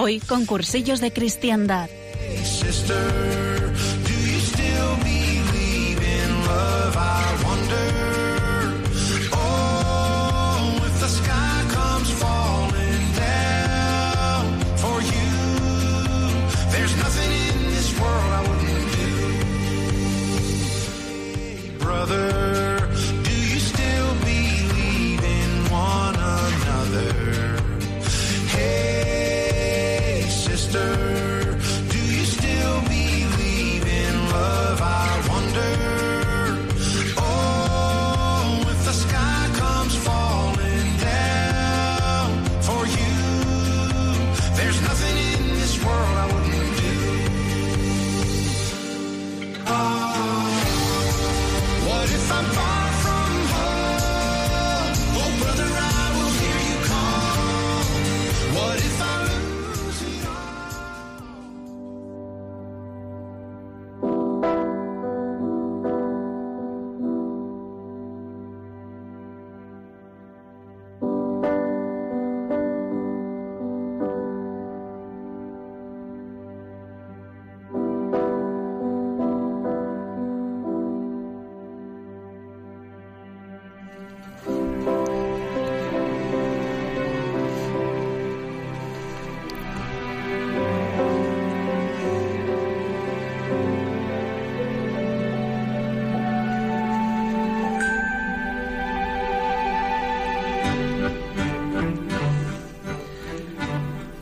Hoy con cursillos de cristiandad.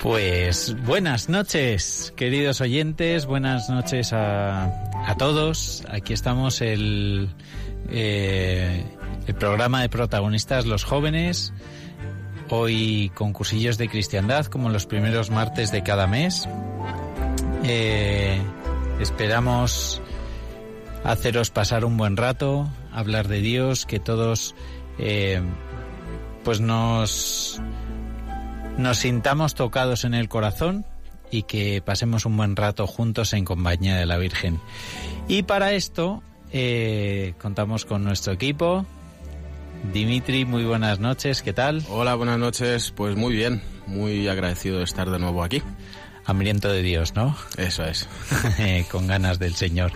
Pues buenas noches, queridos oyentes, buenas noches a, a todos. Aquí estamos el, eh, el programa de protagonistas Los Jóvenes, hoy con cursillos de cristiandad como los primeros martes de cada mes. Eh, esperamos haceros pasar un buen rato, hablar de Dios, que todos eh, pues nos nos sintamos tocados en el corazón y que pasemos un buen rato juntos en compañía de la Virgen. Y para esto eh, contamos con nuestro equipo. Dimitri, muy buenas noches, ¿qué tal? Hola, buenas noches. Pues muy bien, muy agradecido de estar de nuevo aquí. Hambriento de Dios, ¿no? Eso es. con ganas del Señor.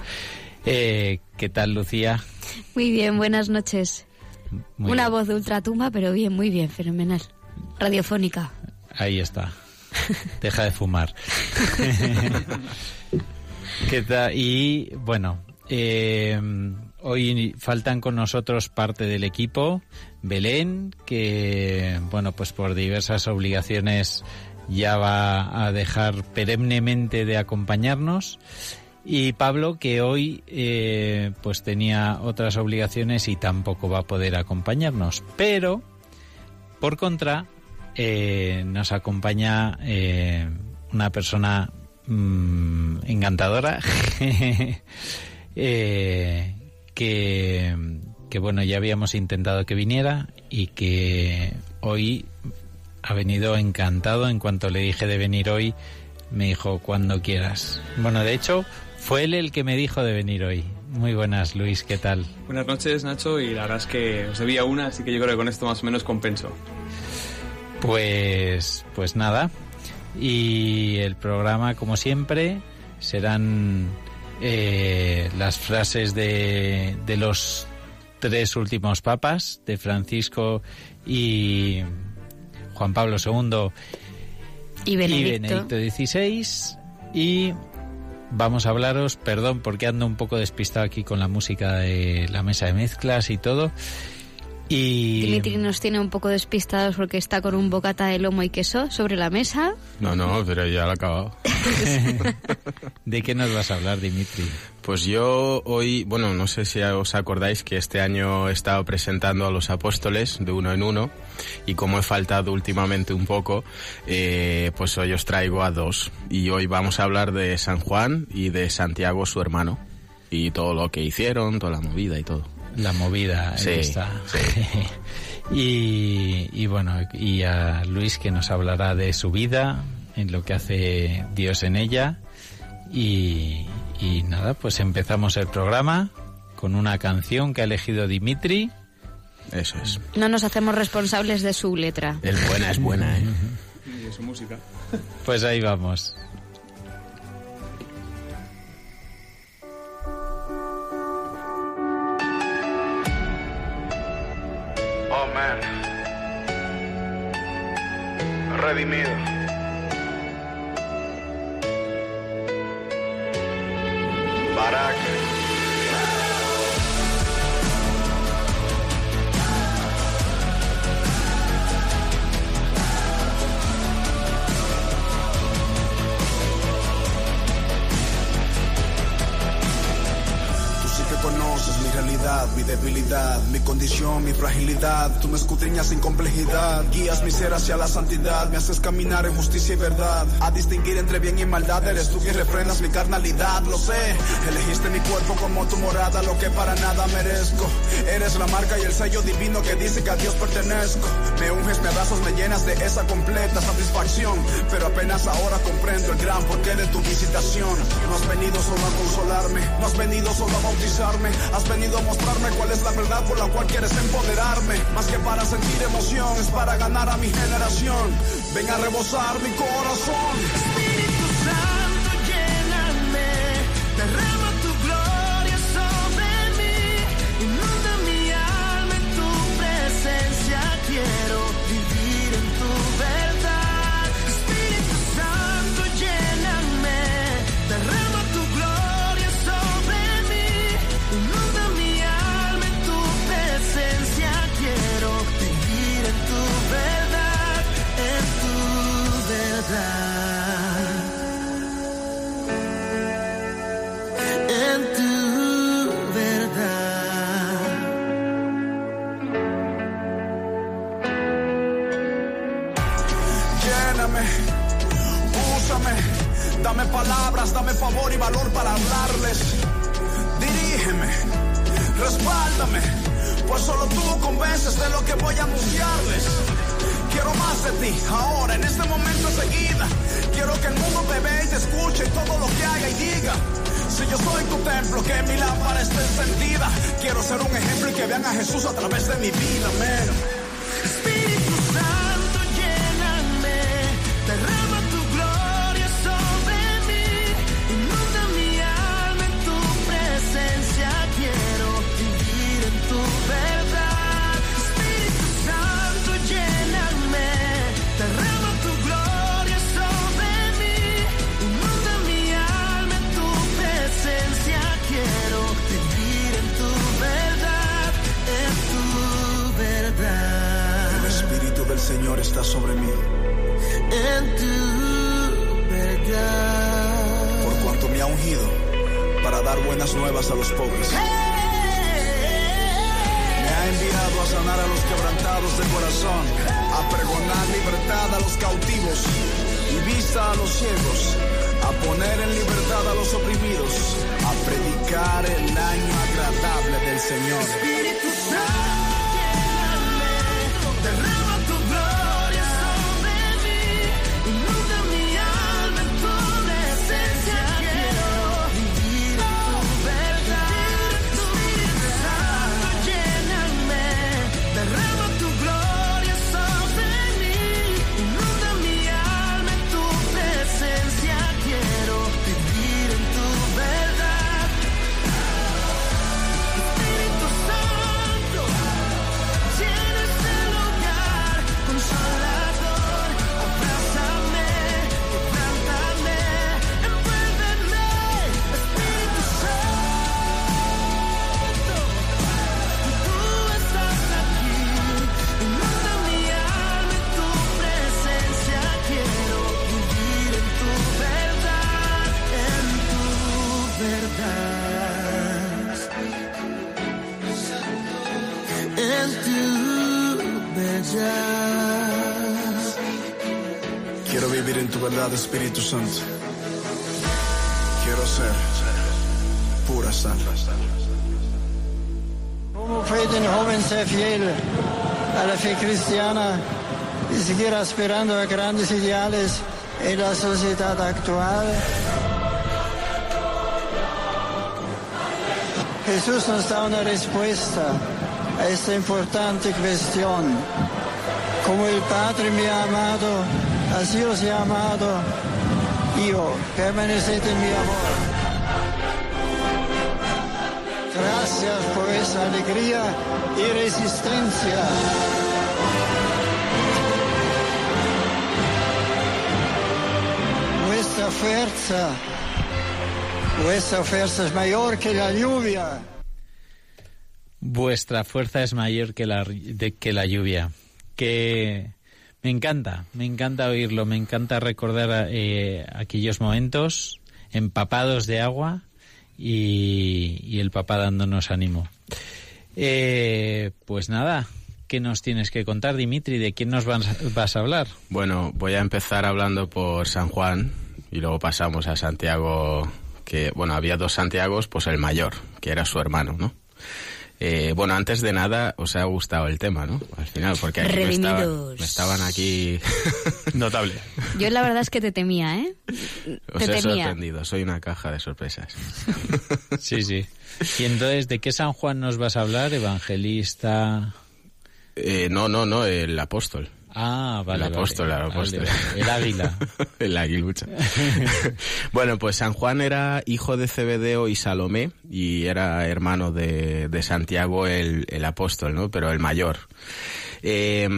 Eh, ¿Qué tal, Lucía? Muy bien, buenas noches. Muy Una bien. voz de ultratumba, pero bien, muy bien, fenomenal. Radiofónica. Ahí está. Deja de fumar. ¿Qué tal? Y bueno, eh, hoy faltan con nosotros parte del equipo. Belén, que bueno, pues por diversas obligaciones ya va a dejar perennemente de acompañarnos. Y Pablo, que hoy eh, pues tenía otras obligaciones y tampoco va a poder acompañarnos. Pero, por contra, eh, nos acompaña eh, una persona mm, encantadora eh, que, que, bueno, ya habíamos intentado que viniera y que hoy ha venido encantado. En cuanto le dije de venir hoy, me dijo cuando quieras. Bueno, de hecho, fue él el que me dijo de venir hoy. Muy buenas, Luis, ¿qué tal? Buenas noches, Nacho, y la verdad es que os debía una, así que yo creo que con esto más o menos compenso. Pues, pues nada. Y el programa, como siempre, serán eh, las frases de, de los tres últimos papas, de Francisco y Juan Pablo II Y y Benedicto. Benedicto XVI. Y vamos a hablaros, perdón porque ando un poco despistado aquí con la música de la mesa de mezclas y todo. Y Dimitri nos tiene un poco despistados porque está con un bocata de lomo y queso sobre la mesa. No, no, pero ya lo he acabado. ¿de qué nos vas a hablar, Dimitri? Pues yo hoy, bueno, no sé si os acordáis que este año he estado presentando a los apóstoles de uno en uno y como he faltado últimamente un poco, eh, pues hoy os traigo a dos. Y hoy vamos a hablar de San Juan y de Santiago, su hermano, y todo lo que hicieron, toda la movida y todo. La movida Sí, esta. y, y bueno, y a Luis que nos hablará de su vida, en lo que hace Dios en ella. Y, y nada, pues empezamos el programa con una canción que ha elegido Dimitri. Eso es. No nos hacemos responsables de su letra. El buena es buena, ¿eh? Y de su música. Pues ahí vamos. miedo. Tú me escudriñas sin complejidad, guías mi ser hacia la santidad, me haces caminar en justicia y verdad. A distinguir entre bien y maldad, eres tú quien refrenas mi carnalidad, lo sé. Elegiste mi cuerpo como tu morada, lo que para nada merezco. Eres la marca y el sello divino que dice que a Dios pertenezco. Me unges, me abrazas, me llenas de esa completa satisfacción. Pero apenas ahora comprendo el gran porqué de tu visitación. No has venido solo a consolarme, no has venido solo a bautizarme, has venido a mostrarme cuál es la verdad por la cual quieres empoderarme. Más que para sentir emoción, es para ganar a mi generación. Ven a rebosar mi corazón. Los cautivos y vista a los ciegos, a poner en libertad a los oprimidos, a predicar el año agradable del Señor. Espíritu Santo, verdad, Espíritu Santo. Quiero ser pura sal. Como puede un joven ser fiel a la fe cristiana y seguir aspirando a grandes ideales en la sociedad actual? Jesús nos da una respuesta a esta importante cuestión. Como el Padre me ha amado, así os he amado. Yo, permaneced en mi amor. Gracias por esa alegría y resistencia. Nuestra fuerza, vuestra fuerza es mayor que la lluvia. Vuestra fuerza es mayor que la, de, que la lluvia. Que me encanta, me encanta oírlo, me encanta recordar eh, aquellos momentos empapados de agua y, el papá dándonos ánimo. Eh, pues nada, ¿qué nos tienes que contar, Dimitri? ¿De quién nos vas, vas a hablar? Bueno, voy a empezar hablando por San Juan y luego pasamos a Santiago, que, bueno, había dos Santiagos, pues el mayor, que era su hermano, ¿no? Eh, bueno, antes de nada, os ha gustado el tema, ¿no? Al final, porque aquí me estaban, me estaban aquí... Notable. Yo la verdad es que te temía, ¿eh? Os te he temía. sorprendido, soy una caja de sorpresas. Sí, sí. Y entonces, ¿de qué San Juan nos vas a hablar? ¿Evangelista? Eh, no, no, no, el apóstol. Ah, vale. el apóstol, vale. el apóstol. Vale, el águila. el aguilucha. bueno, pues San Juan era hijo de Cebedeo y Salomé y era hermano de, de Santiago el, el, apóstol, ¿no? Pero el mayor. Eh,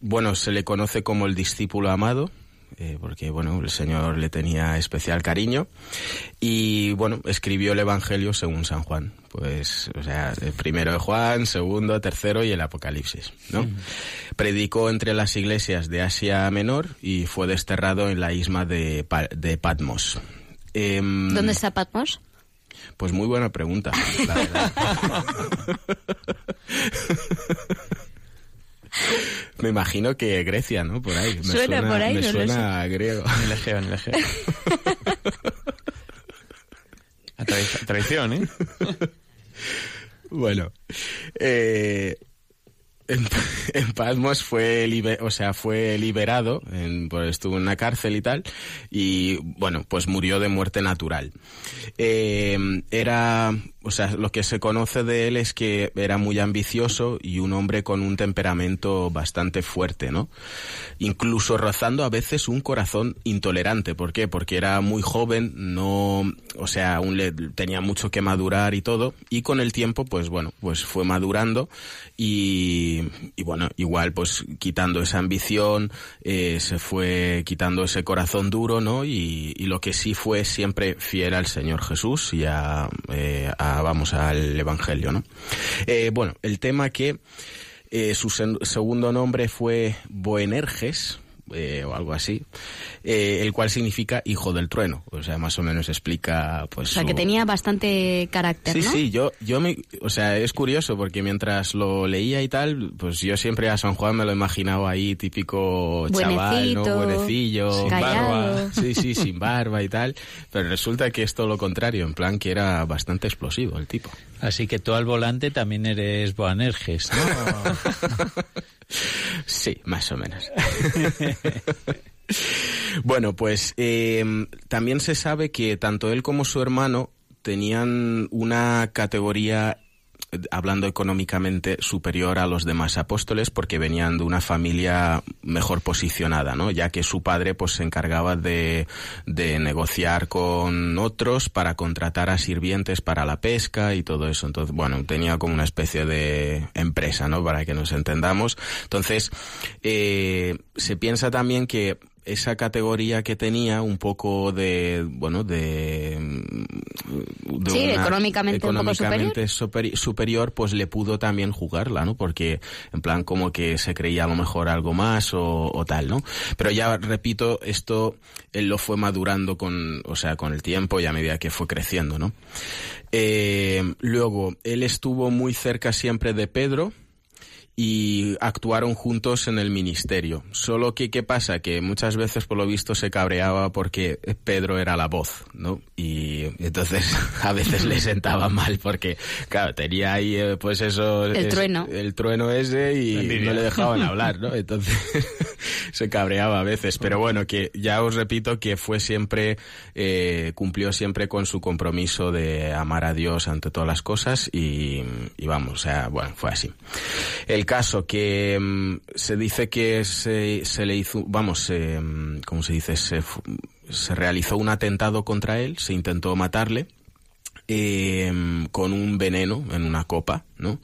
bueno, se le conoce como el discípulo amado. Eh, porque bueno, el Señor le tenía especial cariño y bueno, escribió el Evangelio según San Juan, pues, o sea, el primero de Juan, segundo, tercero y el Apocalipsis, ¿no? -huh. Predicó entre las iglesias de Asia Menor y fue desterrado en la isla de, pa de Patmos. Eh, ¿Dónde está Patmos? Pues muy buena pregunta, la verdad. Me imagino que Grecia, ¿no? Por ahí. Me suena, suena por ahí, me no suena sé. griego. En el Egeo, en el Egeo. A traición, a traición, ¿eh? Bueno, eh, en, en, Patmos fue, liber, o sea, fue liberado, en, pues estuvo en una cárcel y tal, y bueno, pues murió de muerte natural. Eh, era, o sea, lo que se conoce de él es que era muy ambicioso y un hombre con un temperamento bastante fuerte, ¿no? Incluso rozando a veces un corazón intolerante. ¿Por qué? Porque era muy joven, no, o sea, aún le tenía mucho que madurar y todo, y con el tiempo, pues bueno, pues fue madurando y, y bueno, igual pues quitando esa ambición, eh, se fue quitando ese corazón duro, ¿no? Y, lo que sí fue siempre fiel al Señor Jesús y a, eh, a vamos al Evangelio, ¿no? Eh, bueno, el tema que eh, su segundo nombre fue Boenerges, eh, o algo así, eh, el cual significa hijo del trueno. O sea, más o menos explica, pues. O sea, su... que tenía bastante carácter, sí, ¿no? Sí, yo, yo me, o sea, es curioso porque mientras lo leía y tal, pues yo siempre a San Juan me lo imaginaba ahí típico chaval, ¿no? Buenecillo, sin barba. Sí, sí, sin barba y tal. Pero resulta que es todo lo contrario, en plan que era bastante explosivo el tipo. Así que tú al volante también eres Boanerges, ¿no? sí, más o menos. bueno, pues eh, también se sabe que tanto él como su hermano tenían una categoría hablando económicamente superior a los demás apóstoles porque venían de una familia mejor posicionada, ¿no? Ya que su padre pues se encargaba de, de negociar con otros para contratar a sirvientes para la pesca y todo eso. Entonces, bueno, tenía como una especie de empresa, ¿no? Para que nos entendamos. Entonces, eh, se piensa también que esa categoría que tenía un poco de bueno de, de sí, una, económicamente, económicamente un poco superior. superior pues le pudo también jugarla no porque en plan como que se creía a lo mejor algo más o, o tal no pero ya repito esto él lo fue madurando con o sea con el tiempo y a medida que fue creciendo no eh, luego él estuvo muy cerca siempre de Pedro y actuaron juntos en el ministerio. Solo que, ¿qué pasa? Que muchas veces, por lo visto, se cabreaba porque Pedro era la voz, ¿no? Y entonces a veces le sentaba mal porque, claro, tenía ahí, eh, pues eso... El es- trueno. El trueno ese y no le dejaban hablar, ¿no? Entonces se cabreaba a veces. Pero bueno, que ya os repito que fue siempre, eh, cumplió siempre con su compromiso de amar a Dios ante todas las cosas y, y vamos, o sea, bueno, fue así. El caso que mm, se dice que se, se le hizo, vamos, eh, mm, ¿cómo se dice? Se, se realizó un atentado contra él, se intentó matarle eh, con un veneno en una copa, ¿no?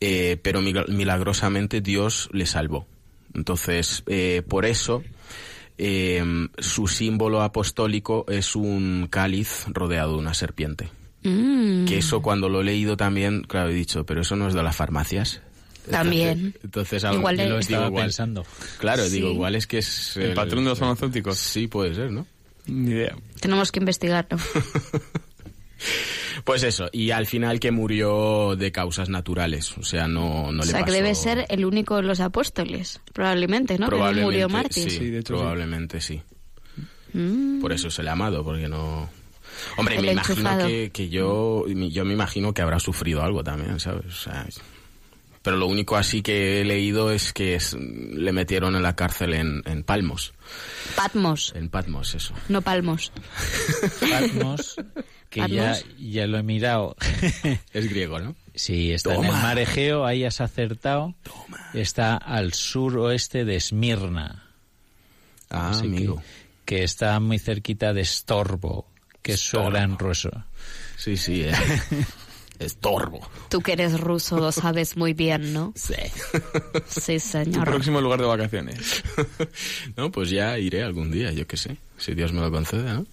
Eh, pero mil- milagrosamente Dios le salvó. Entonces, eh, por eso, su símbolo apostólico es un cáliz rodeado de una serpiente. Mm, Que eso cuando lo he leído también, claro, he dicho, pero eso no es de las farmacias. También. Entonces, a Igual yo es- lo Estaba digo, igual- pensando. Claro, Sí. digo, igual es que es... ¿El patrón de los farmacéuticos? Sí, puede ser, ¿no? Ni idea. tenemos que investigarlo. Pues eso, y al final que murió de causas naturales, o sea, no, no o le sea, que debe ser el único de los apóstoles, probablemente, ¿no? Que no Probablemente, murió mártir. Sí, Sí, de hecho, sí. probablemente sí. Mm. Por eso se le ha amado, porque no... Hombre, El me imagino que, que yo, yo me imagino que habrá sufrido algo también, ¿sabes? O sea, pero lo único así que he leído es que es- le metieron en la cárcel en, en Palmos, Patmos, en Patmos, eso. no palmos. Patmos, que ya, Patmos. ya lo he mirado. Es griego, ¿no? Sí, está en Toma. el mar Egeo, ahí has acertado. Está al suroeste de Esmirna. Ah, Así que- amigo. Que, está muy cerquita de Storbo, que es su gran ruso. Sí, sí, eh. Estorbo. Tú que eres ruso lo sabes muy bien, ¿no? Sí. Sí, Tu señor. próximo lugar de vacaciones. no, pues ya iré algún día, yo qué sé, si Dios me lo concede, ¿no?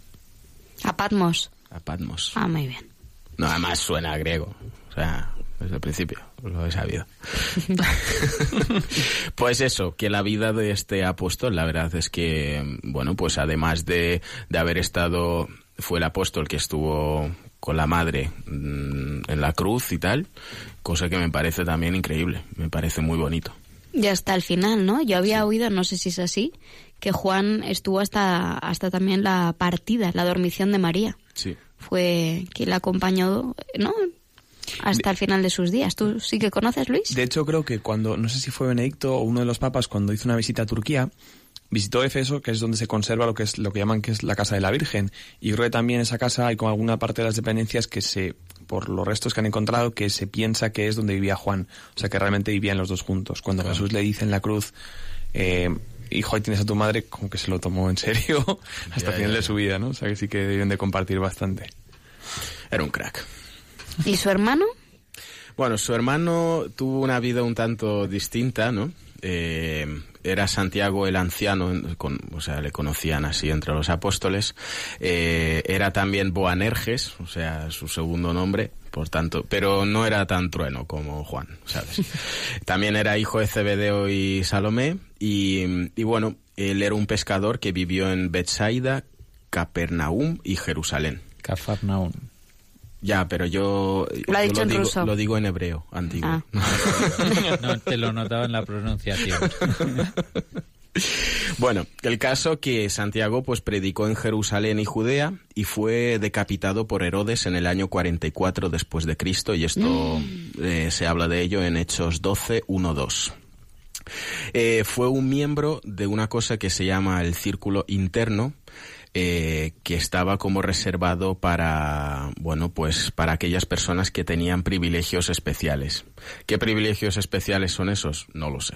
A Patmos. A Patmos. Ah, muy bien. No, además suena a griego. O sea, desde el principio lo he sabido. pues eso, que la vida de este apóstol, la verdad es que, bueno, pues además de, de haber estado, fue el apóstol que estuvo con la madre mm, en la cruz y tal, cosa que me parece también increíble, me parece muy bonito. Y hasta el final, ¿no? Yo había oído, no sé si es así, que Juan estuvo hasta, hasta también la partida, la dormición de María. Sí. Fue quien la acompañó, ¿no? Hasta el final de sus días. ¿Tú sí que conoces, Luis? De hecho, creo que cuando, no sé si fue Benedicto o uno de los papas, cuando hizo una visita a Turquía, visitó Efeso, que es donde se conserva lo que es lo que llaman que es la casa de la Virgen. Y creo que también esa casa hay con alguna parte de las dependencias que se, por los restos que han encontrado, que se piensa que es donde vivía Juan. O sea, que realmente vivían los dos juntos. Cuando Jesús le dice en la cruz, eh, hijo, ahí tienes a tu madre, como que se lo tomó en serio hasta el final de su vida, ¿no? O sea, que sí que deben de compartir bastante. Era un crack. ¿Y su hermano? Bueno, su hermano tuvo una vida un tanto distinta, ¿no? Eh, era Santiago el anciano, con- o sea, le conocían así entre los apóstoles. Eh, era también Boanerges, o sea, su segundo nombre, por tanto, pero no era tan trueno como Juan, ¿sabes? también era hijo de Zebedeo y Salomé, y, y bueno, él era un pescador que vivió en Bethsaida, Capernaum y Jerusalén. Cafarnaún. Ya, pero yo Lo ha yo dicho en digo, ruso. lo digo en hebreo, antiguo. Ah. No, te lo notaba en la pronunciación. Bueno, el caso que Santiago pues predicó en Jerusalén y Judea y fue decapitado por Herodes en el año 44 después de Cristo y esto eh, se habla de ello en Hechos 12, 1, 2. Eh, fue un miembro de una cosa que se llama el círculo interno, eh, que estaba como reservado para, bueno, pues para aquellas personas que tenían privilegios especiales. ¿Qué privilegios especiales son esos? No lo sé.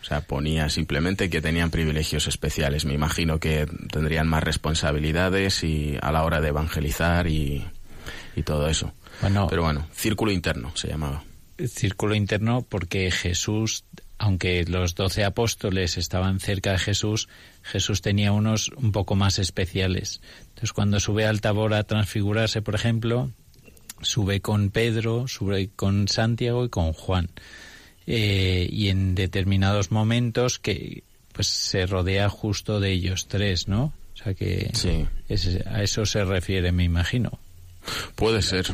O sea, ponía simplemente que tenían privilegios especiales. Me imagino que tendrían más responsabilidades y a la hora de evangelizar y, y todo eso. Bueno. Pero bueno, círculo interno se llamaba. Círculo interno porque Jesús, aunque los doce apóstoles estaban cerca de Jesús, Jesús tenía unos un poco más especiales. Entonces, cuando sube al Tabor a transfigurarse, por ejemplo, sube con Pedro, sube con Santiago y con Juan. Eh, y en determinados momentos que pues se rodea justo de ellos tres, ¿no? O sea que Sí. a eso se refiere, me imagino. Puede ser.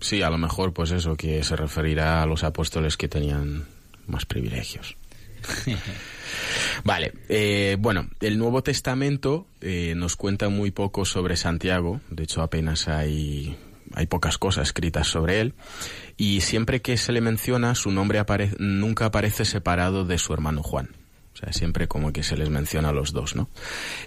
Sí, a lo mejor pues eso, que se referirá a los apóstoles que tenían más privilegios. Vale, eh, bueno, el Nuevo Testamento eh, nos cuenta muy poco sobre Santiago, de hecho apenas hay, hay pocas cosas escritas sobre él, y siempre que se le menciona su nombre nunca aparece separado de su hermano Juan. O sea, siempre como que se les menciona a los dos, ¿no?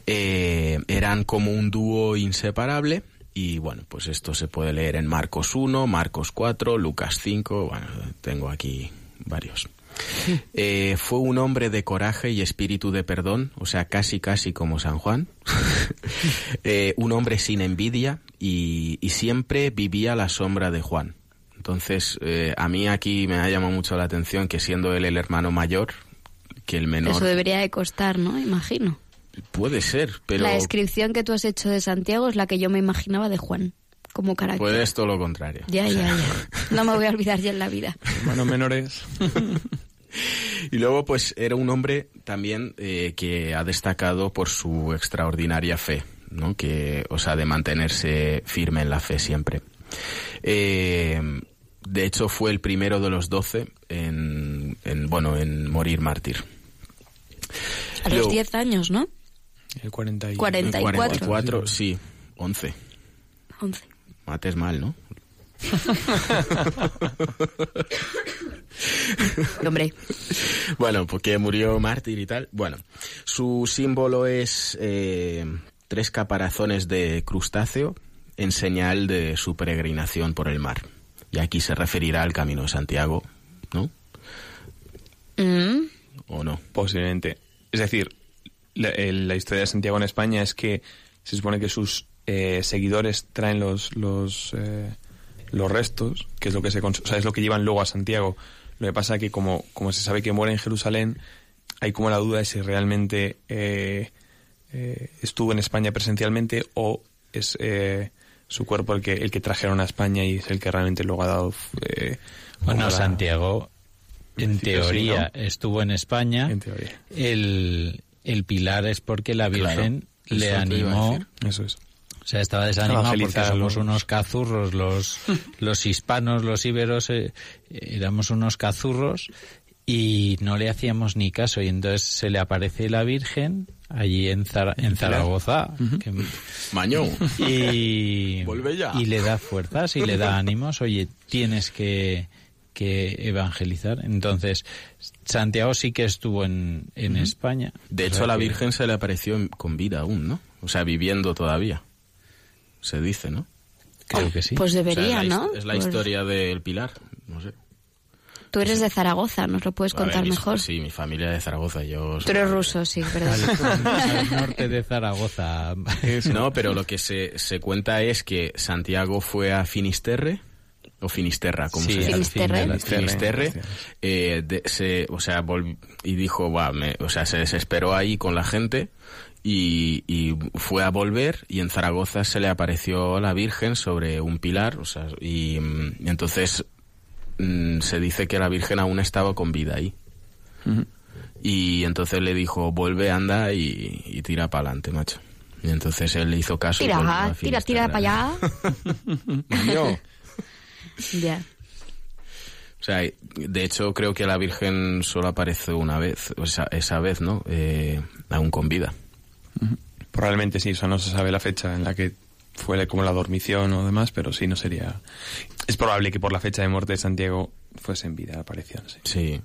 Eh, eran como un dúo inseparable y bueno, pues esto se puede leer en Marcos 1, Marcos 4, Lucas 5, bueno, tengo aquí varios. Eh, fue un hombre de coraje y espíritu de perdón, o sea, casi casi como San Juan. Eh, un hombre sin envidia y, y siempre vivía a la sombra de Juan. Entonces, eh, a mí aquí me ha llamado mucho la atención que siendo él el hermano mayor, que el menor... Eso debería de costar, ¿no? Imagino. Puede ser, pero La descripción que tú has hecho de Santiago es la que yo me imaginaba de Juan, como carácter. puede es todo lo contrario. Ya, ya, ya. No me voy a olvidar ya en la vida. Hermanos menores. Y luego, pues, era un hombre también eh, que ha destacado por su extraordinaria fe, ¿no? Que, o sea, de mantenerse firme en la fe siempre. Eh, de hecho, fue el primero de los doce en, en, bueno, en morir mártir. A los Luego- 10 años, ¿no? El 40 y... 44. 44, sí, 11. 11. Mates mal, ¿no? Hombre, Bueno, porque murió mártir y tal. Bueno, su símbolo es eh, tres caparazones de crustáceo en señal de su peregrinación por el mar. Y aquí se referirá al Camino de Santiago, ¿no? mm, ¿O no? Posiblemente. Es decir, la historia de Santiago en España es que se supone que sus eh, seguidores traen los los, eh, los restos, que es lo que se o sea, es lo que llevan luego a Santiago. Lo que pasa que como, como se sabe que muere en Jerusalén, hay como la duda de si realmente eh, eh, estuvo en España presencialmente o es eh, su cuerpo el que el que trajeron a España y es el que realmente luego ha dado eh, Bueno, Santiago, en sí, teoría, ¿no? estuvo en España. En teoría. El, el pilar es porque la Virgen Claro, le animó. Eso es. O sea, estaba desanimado porque somos unos cazurros, los, los hispanos, los íberos, eh, éramos unos cazurros y no le hacíamos ni caso. Y entonces se le aparece la Virgen allí en, Zara- en Zaragoza que- Maño. y, ya. y le da fuerzas y le da ánimos. Oye, tienes que, que evangelizar. Entonces, Santiago sí que estuvo en, en España. De hecho, a la Virgen se le apareció con vida aún, ¿no? O sea, viviendo todavía. Se dice, ¿no? Creo que sí. pues O sea, debería, es la, ¿no? Es la Pues historia del Pilar, no sé. Tú eres de Zaragoza, nos lo puedes A contar mejor. Sí, mi familia de Zaragoza, yo... Tú eres ruso, sí, ¿verdad? al norte de Zaragoza. No, pero lo que se, se cuenta es que Santiago fue a Finisterre, o Finisterra, como Sí, se llama. Finisterre. Finisterre. Finisterre, eh, de- se, o sea, volv- y dijo, "Buah, me- o sea, se desesperó ahí con la gente y, y fue a volver y en Zaragoza se le apareció la Virgen sobre un pilar, o sea, y, mm, y entonces mm, se dice que la Virgen aún estaba con vida ahí. Y entonces le dijo, vuelve, anda y, y tira para adelante, macho. Y entonces él le hizo caso. y volvió Tira, tira, tira Finisterre. para allá. Ya. O sea, de hecho creo que la Virgen solo aparece una vez, o sea, esa vez, ¿no? Eh, aún con vida. Probablemente sí, o sea, no se sabe la fecha en la que fue como la dormición o demás, pero sí, no sería... Es probable que por la fecha de muerte de Santiago fuese en vida la aparición, sí. Sí.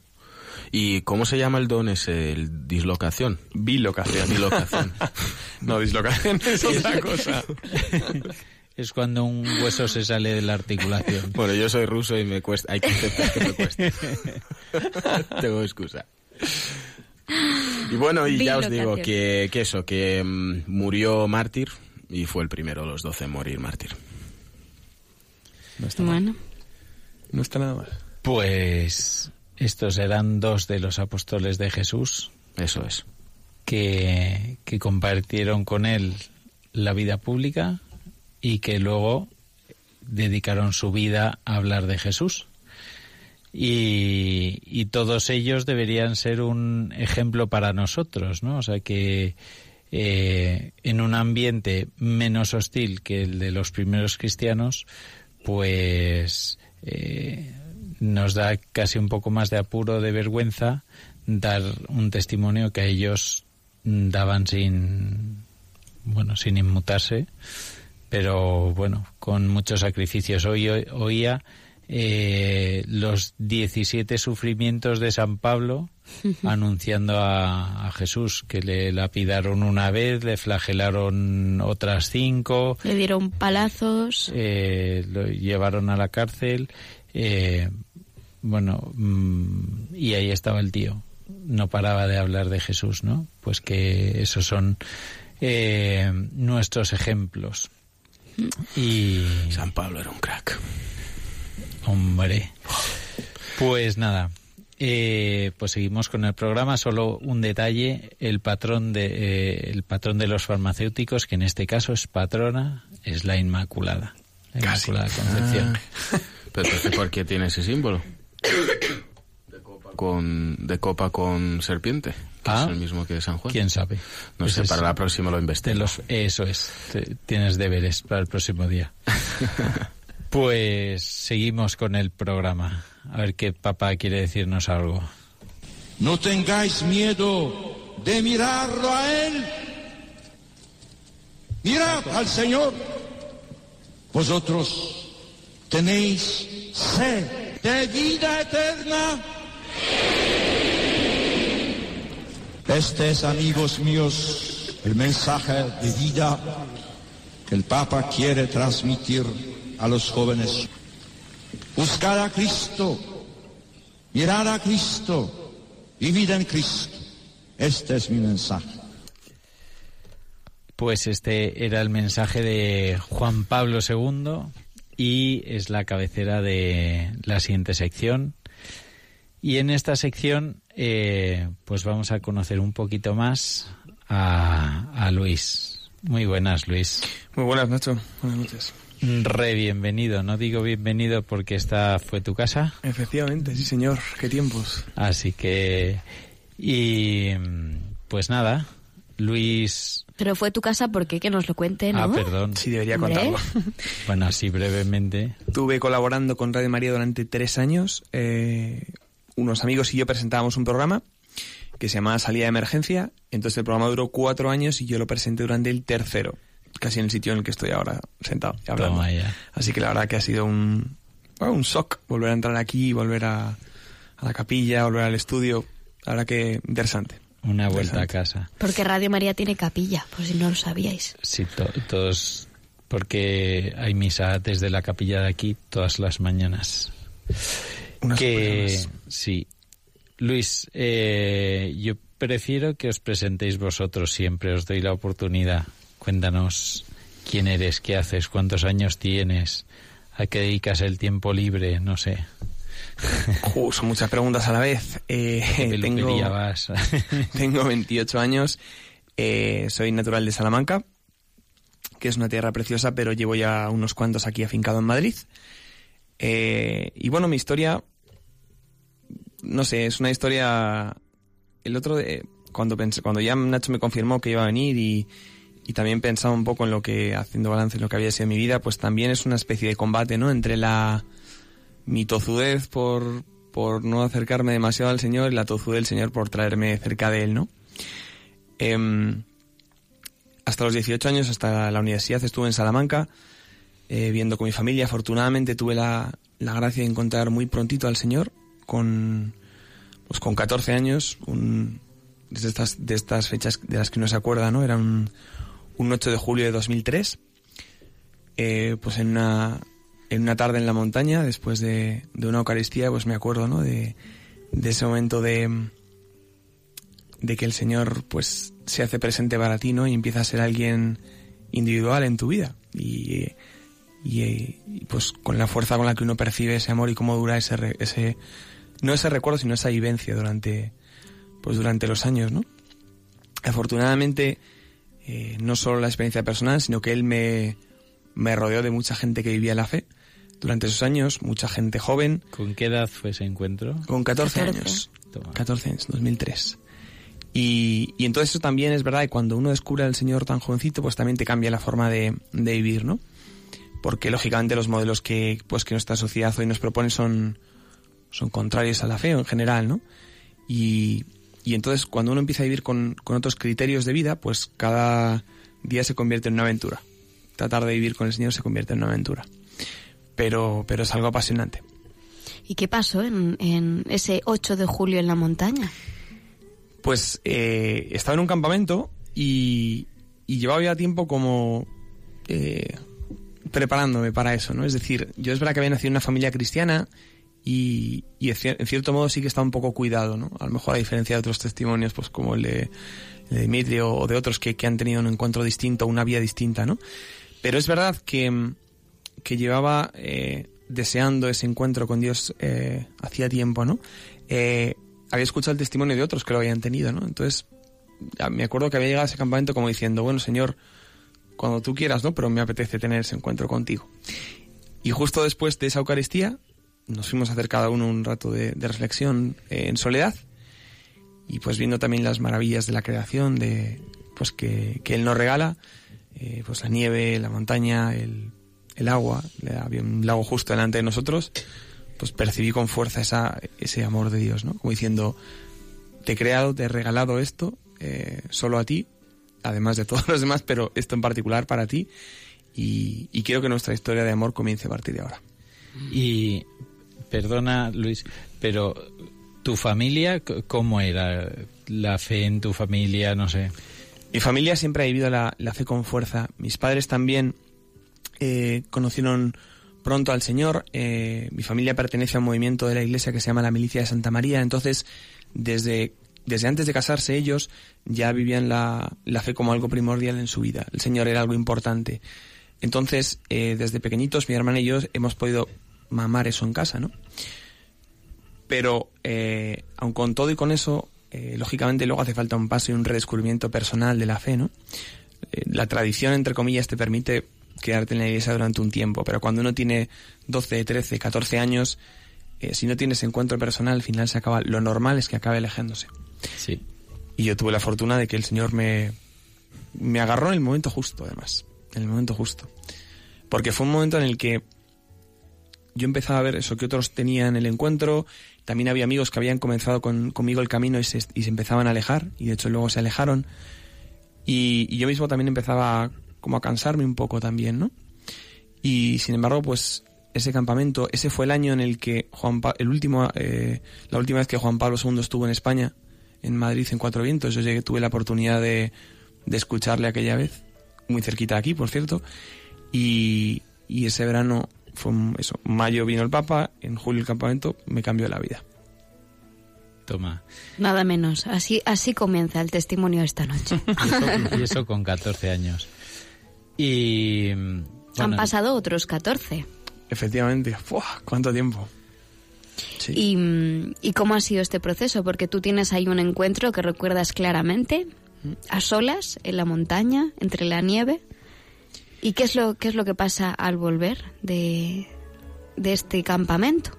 ¿Y cómo se llama el don ese? El dislocación. Bilocación. Dislocación. no, dislocación es otra cosa. Es cuando un hueso se sale de la articulación. Bueno, yo soy ruso y me cuesta, hay conceptos que me cuestan. Tengo excusa. Y bueno, y ya os digo que, que eso, que mm, murió mártir y fue el primero de los doce en morir mártir. No está, mal. Bueno, No está nada mal. Pues estos eran dos de los apóstoles de Jesús Eso es. que, que compartieron con él la vida pública y que luego dedicaron su vida a hablar de Jesús. Y, todos ellos deberían ser un ejemplo para nosotros, ¿no? O sea que eh, en un ambiente menos hostil que el de los primeros cristianos, pues eh, nos da casi un poco más de apuro, de vergüenza, dar un testimonio que a ellos daban sin, bueno, sin inmutarse, pero bueno, con muchos sacrificios. Hoy oía eh, los 17 sufrimientos de San Pablo anunciando a, Jesús que le lapidaron una vez, le flagelaron otras cinco, le dieron palazos, eh, lo llevaron a la cárcel, eh, bueno, mm, y ahí estaba el tío, no paraba de hablar de Jesús, ¿no? Pues que esos son nuestros ejemplos. Y San Pablo era un crack. Hombre. Pues nada, eh, pues seguimos con el programa. Solo un detalle: el patrón de eh, el patrón de los farmacéuticos, que en este caso es patrona, es la Inmaculada, la Inmaculada Concepción. Ah. Pero ¿por qué tiene ese símbolo? De copa con, de copa con serpiente. Que Ah. es el mismo que de San Juan. ¿Quién sabe? No Ese sé, para la próxima lo investigo. los- eso es. Te- Tienes deberes para el próximo día. Pues seguimos con el programa. A ver qué papá quiere decirnos algo. No tengáis miedo de mirarlo a Él. Mirad al Señor. Vosotros tenéis sed de vida eterna. Este es, amigos míos, el mensaje de vida que el Papa quiere transmitir a los jóvenes. Buscar a Cristo, mirar a Cristo, vivir en Cristo. Este es mi mensaje. Pues este era el mensaje de Juan Pablo II y es la cabecera de la siguiente sección. Y en esta sección, eh, pues vamos a conocer un poquito más a, a Luis. Muy buenas, Luis. Muy buenas, Nacho. Buenas noches. Re bienvenido. No digo bienvenido porque esta fue tu casa. Efectivamente, sí, señor. Qué tiempos. Así que... Y pues nada, Luis... Pero fue tu casa porque que nos lo cuente, ¿no? Ah, perdón. Sí, debería Hombre. contarlo. Bueno, así brevemente. Estuve colaborando con Radio María durante tres años. Eh, unos amigos y yo presentábamos un programa que se llamaba Salida de Emergencia. Entonces el programa duró cuatro años y yo lo presenté durante el tercero, casi en el sitio en el que estoy ahora sentado y hablando. Toma ya. Así que la verdad que ha sido un, bueno, un shock volver a entrar aquí, volver a, a la capilla, volver al estudio. La verdad que interesante. Una vuelta a casa. Porque Radio María tiene capilla, por si no lo sabíais. Sí, to- todos, porque hay misa desde la capilla de aquí todas las mañanas. Unas que personas. sí, Luis, eh, yo prefiero que os presentéis vosotros siempre. Os doy la oportunidad. Cuéntanos quién eres, qué haces, cuántos años tienes, a qué dedicas el tiempo libre, no sé. Uh, son muchas preguntas a la vez. Eh, ¿Qué tengo, vas? tengo 28 años, eh, soy natural de Salamanca, que es una tierra preciosa, pero llevo ya unos cuantos aquí afincado en Madrid. Eh, y bueno, mi historia, no sé, es una historia... El otro, de, cuando, pensé, cuando ya Nacho me confirmó que iba a venir y, y también pensaba un poco en lo que, haciendo balance en lo que había sido mi vida, pues también es una especie de combate, ¿no? Entre la mi tozudez por, por no acercarme demasiado al Señor y la tozudez del Señor por traerme cerca de Él, ¿no? Em, hasta los 18 años, hasta la universidad, estuve en Salamanca, eh, viendo con mi familia. Afortunadamente tuve la, la gracia de encontrar muy prontito al Señor, con, pues con 14 años, desde estas, de estas fechas de las que no se acuerda, ¿no? Era un, un 8 de julio de 2003, eh, pues en una, en una tarde en la montaña, después de, de una Eucaristía, pues me acuerdo, ¿no? De, ese momento de, de que el Señor, pues, se hace presente para ti, ¿no? Y empieza a ser alguien individual en tu vida. Y, y, y, pues con la fuerza con la que uno percibe ese amor y cómo dura ese, ese no ese recuerdo, sino esa vivencia durante, pues durante los años, ¿no? Afortunadamente, eh, no solo la experiencia personal, sino que él me, me rodeó de mucha gente que vivía la fe durante esos años, mucha gente joven, ¿Con qué edad fue ese encuentro? con 14, 14. años. Toma. 14 años, 2003. Y, y entonces eso también es verdad, y cuando uno descubre al Señor tan jovencito, pues también te cambia la forma de, de vivir, ¿no? Porque lógicamente los modelos que, pues, que nuestra sociedad hoy nos propone son, son contrarios a la fe en general, ¿no? Y, y entonces cuando uno empieza a vivir con, con otros criterios de vida, pues cada día se convierte en una aventura. Tratar de vivir con el Señor se convierte en una aventura. Pero, pero es algo apasionante. ¿Y qué pasó en, en ese 8 de julio en la montaña? Pues eh, estaba en un campamento y, y llevaba ya tiempo como eh, preparándome para eso, ¿no? Es decir, yo es verdad que había nacido en una familia cristiana y, y en cier- en cierto modo sí que estaba un poco cuidado, ¿no? A lo mejor a diferencia de otros testimonios, pues como el de, el de o de otros que, que han tenido un encuentro distinto, una vía distinta, ¿no? Pero es verdad que, que llevaba eh, deseando ese encuentro con Dios eh, hacía tiempo, ¿no? Eh, había escuchado el testimonio de otros que lo habían tenido, ¿no? Entonces, me acuerdo que había llegado a ese campamento como diciendo, bueno, Señor, cuando tú quieras, ¿no? Pero me apetece tener ese encuentro contigo. Y justo después de esa Eucaristía, nos fuimos a hacer cada uno un rato de, reflexión eh, en soledad y pues viendo también las maravillas de la creación, de pues que, que Él nos regala, eh, pues la nieve, la montaña, el, el agua, había un lago justo delante de nosotros, pues percibí con fuerza esa, ese amor de Dios, ¿no? Como diciendo, te he creado, te he regalado esto, eh, solo a ti, además de todos los demás, pero esto en particular para ti, y, y quiero que nuestra historia de amor comience a partir de ahora. Y perdona, Luis, pero tu familia, ¿cómo era la fe en tu familia? No sé. Mi familia siempre ha vivido la, la fe con fuerza. Mis padres también eh, conocieron pronto al Señor. Eh, mi familia pertenece a un movimiento de la iglesia que se llama la Milicia de Santa María. Entonces, desde, desde antes de casarse ellos ya vivían la, la fe como algo primordial en su vida. El Señor era algo importante. Entonces, eh, desde pequeñitos, mi hermana y yo hemos podido mamar eso en casa, ¿no? Pero, eh, aun con todo y con eso, eh, lógicamente luego hace falta un paso y un redescubrimiento personal de la fe, ¿no? Eh, la tradición, entre comillas, te permite quedarte en la iglesia durante un tiempo, pero cuando uno tiene 12, 13, 14 años, si no tienes encuentro personal, al final se acaba, lo normal es que acabe alejándose. Sí. Y yo tuve la fortuna de que el Señor me, me agarró en el momento justo, además. En el momento justo. Porque fue un momento en el que yo empezaba a ver eso que otros tenían el encuentro. También había amigos que habían comenzado con- conmigo el camino y se, y se empezaban a alejar. Y de hecho luego se alejaron. Y, yo mismo también empezaba como a cansarme un poco también, ¿no? Y sin embargo, pues ese campamento, ese fue el año en el que Juan Pa- el último, eh, la última vez que Juan Pablo II estuvo en España, en Madrid, en Cuatro Vientos. Yo llegué, tuve la oportunidad de, de escucarle aquella vez, muy cerquita de aquí, por cierto. Y, y ese verano fue eso, mayo vino el Papa, en julio el campamento, me cambió la vida. Toma. Nada menos. Así, así comienza el testimonio esta noche. Y eso, y eso con 14 años. Y. mm, Han pasado otros 14. Efectivamente, ¡Fua! ¿cuánto tiempo? Sí. ¿Y, mm, ¿Y cómo ha sido este proceso? Porque tú tienes ahí un encuentro que recuerdas claramente, a solas, en la montaña, entre la nieve. ¿Y qué es lo, qué es lo que pasa al volver de, de este campamento?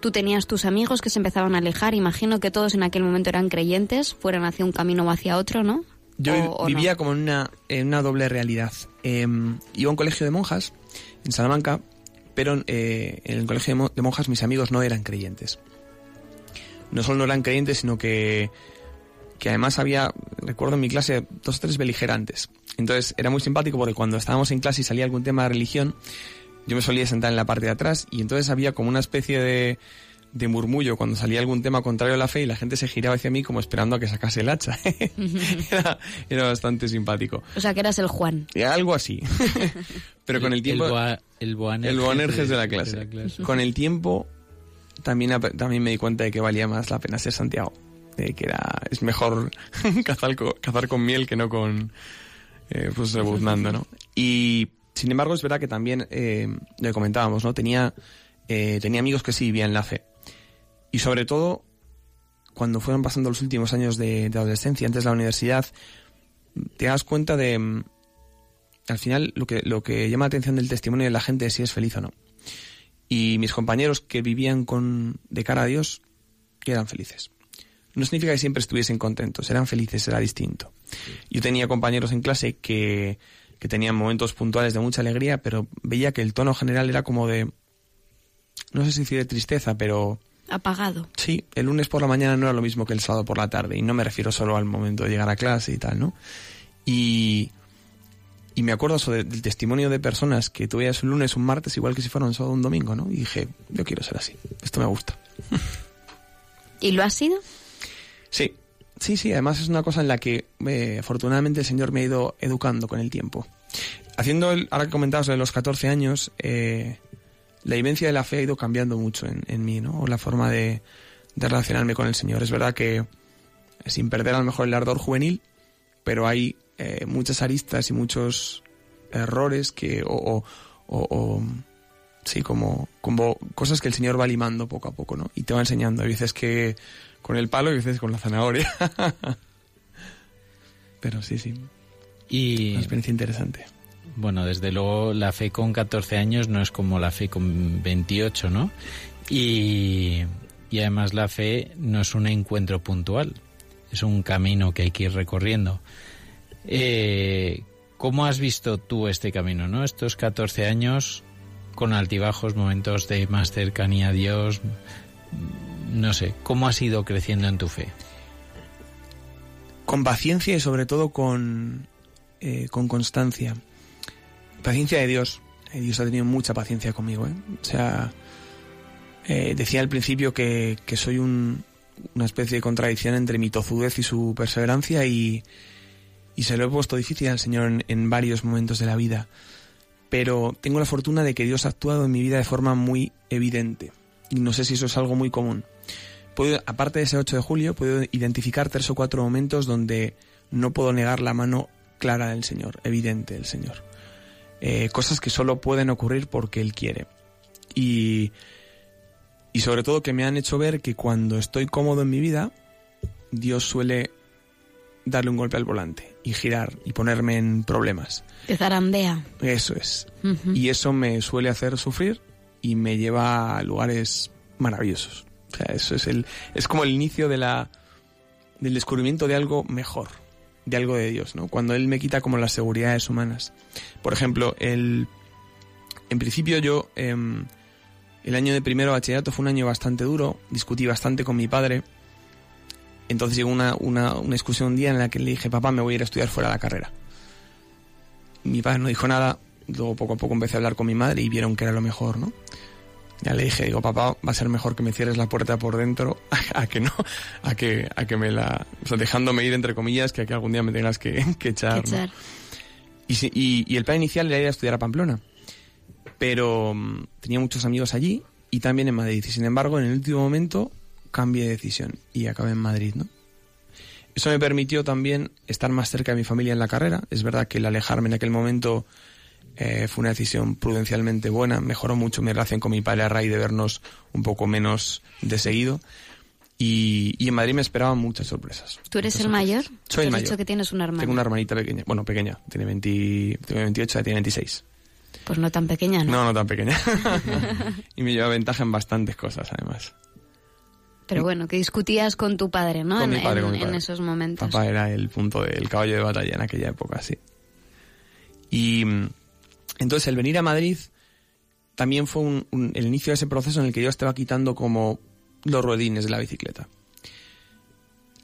Tú tenías tus amigos que se empezaban a alejar, imagino que todos en aquel momento eran creyentes, fueran hacia un camino o hacia otro, ¿no? Yo O- o no. vivía como en una, en una doble realidad. Eh, iba a un colegio de monjas en Salamanca, pero eh, en el colegio de, mo- de monjas mis amigos no eran creyentes. No solo no eran creyentes, sino que, que además había, recuerdo en mi clase, dos o tres beligerantes. Entonces era muy simpático porque cuando estábamos en clase y salía algún tema de religión, yo me solía sentar en la parte de atrás y entonces había como una especie de, de murmullo cuando salía algún tema contrario a la fe y la gente se giraba hacia mí como esperando a que sacase el hacha. era, era bastante simpático. O sea, que eras el Juan. Y algo así. Pero con el tiempo... El, boa- el Boanerges el Boanerges de la de clase. la clase. Con el tiempo también, también me di cuenta de que valía más la pena ser Santiago. De que era, es mejor cazar, cazar con miel que no con, eh, pues rebuznando, ¿no? Y sin embargo es verdad que también, eh, lo que comentábamos, ¿no? Tenía, eh, tenía amigos que sí vivían la fe. Y sobre todo, cuando fueron pasando los últimos años de, de adolescencia, antes de la universidad, te das cuenta de, mm, al final, lo que, lo que llama la atención del testimonio de la gente es si es feliz o no. Y mis compañeros que vivían con, de cara a Dios, eran felices. No significa que siempre estuviesen contentos, eran felices, era distinto. Yo tenía compañeros en clase que, que tenían momentos puntuales de mucha alegría, pero veía que el tono general era como de, no sé si decir de tristeza, pero Apagado. Sí, el lunes por la mañana no era lo mismo que el sábado por la tarde. Y no me refiero solo al momento de llegar a clase y tal, ¿no? Y, y me acuerdo eso de- del testimonio de personas que tú veías un lunes, un martes, igual que si fuera un sábado o un domingo, ¿no? Y dije, yo quiero ser así. Esto me gusta. ¿Y lo ha sido? Sí, sí, sí. Además es una cosa en la que eh, afortunadamente el Señor me ha ido educando con el tiempo. Haciendo, el, ahora que comentabas lo de los 14 años, eh, la vivencia de la fe ha ido cambiando mucho en, en mí, ¿no? O la forma de, de relacionarme con el Señor. Es verdad que, sin perder a lo mejor el ardor juvenil, pero hay eh, muchas aristas y muchos errores que, o, o- o- o, sí, como, como cosas que el Señor va limando poco a poco, ¿no? Y te va enseñando. Hay veces que con el palo y veces con la zanahoria. Pero sí, sí, Y una experiencia interesante. bueno, desde luego la fe con 14 años no es como la fe con 28, ¿no? Y, y además la fe no es un encuentro puntual, es un camino que hay que ir recorriendo. Eh, ¿Cómo has visto tú este camino, no? Estos 14 años con altibajos, momentos de más cercanía a Dios, no sé, ¿cómo has ido creciendo en tu fe? Con paciencia y sobre todo con, eh, con constancia. Paciencia de Dios. Eh, Dios ha tenido mucha paciencia conmigo. ¿eh? O sea, eh, decía al principio que, que soy un- una especie de contradicción entre mi tozudez y su perseverancia y, se lo he puesto difícil al Señor en varios momentos de la vida. Pero tengo la fortuna de que Dios ha actuado en mi vida de forma muy evidente. Y no sé si eso es algo muy común. Puedo, aparte de ese 8 de julio, puedo identificar tres o cuatro momentos donde no puedo negar la mano clara del Señor, evidente del Señor. Eh, cosas que solo pueden ocurrir porque Él quiere. Y, y sobre todo que me han hecho ver que cuando estoy cómodo en mi vida, Dios suele darle un golpe al volante y girar y ponerme en problemas. Te zarandea. Eso es. Y eso me suele hacer sufrir y me lleva a lugares maravillosos. O sea, eso es el es como el inicio de la del descubrimiento de algo mejor, de algo de Dios, ¿no? Cuando él me quita como las seguridades humanas. Por ejemplo, el en principio yo em, el año de primero bachillerato fue un año bastante duro, discutí bastante con mi padre. Entonces llegó una, una, una un día en la que le dije, papá, me voy a ir a estudiar fuera de la carrera. Mi padre no dijo nada, luego poco a poco empecé a hablar con mi madre y vieron que era lo mejor, ¿no? Ya le dije, digo, papá, va a ser mejor que me cierres la puerta por dentro a, que no, a que, a que me la, o sea, dejándome ir entre comillas, que a que algún día me tengas que, que echar, Que ¿no? echar. Y, si- y- y el plan inicial era ir a estudiar a Pamplona. Pero mm, tenía muchos amigos allí y también en Madrid. Y sin embargo, en el último momento cambié de decisión y acabé en Madrid, ¿no? Eso me permitió también estar más cerca de mi familia en la carrera. Es verdad que el alejarme en aquel momento eh, fue una decisión prudencialmente buena. Mejoró mucho mi relación con mi padre a raíz de vernos un poco menos de seguido. Y, y en Madrid me esperaban muchas sorpresas. ¿Tú eres el mayor? sorpresas. Soy el has mayor. dicho que tienes una hermana. Tengo una hermanita pequeña. Bueno, pequeña. Tiene, 20, tiene 28, ella tiene 26. Pues no tan pequeña, ¿no? No, no tan pequeña. y me lleva ventaja en bastantes cosas, además. Pero bueno, que discutías con tu padre, ¿no? Con en, mi padre, en- con mi en padre. esos momentos. Papá era el punto del caballo de batalla en aquella época, sí. Y entonces el venir a Madrid también fue un- un- el inicio de ese proceso en el que yo estaba quitando como los ruedines de la bicicleta.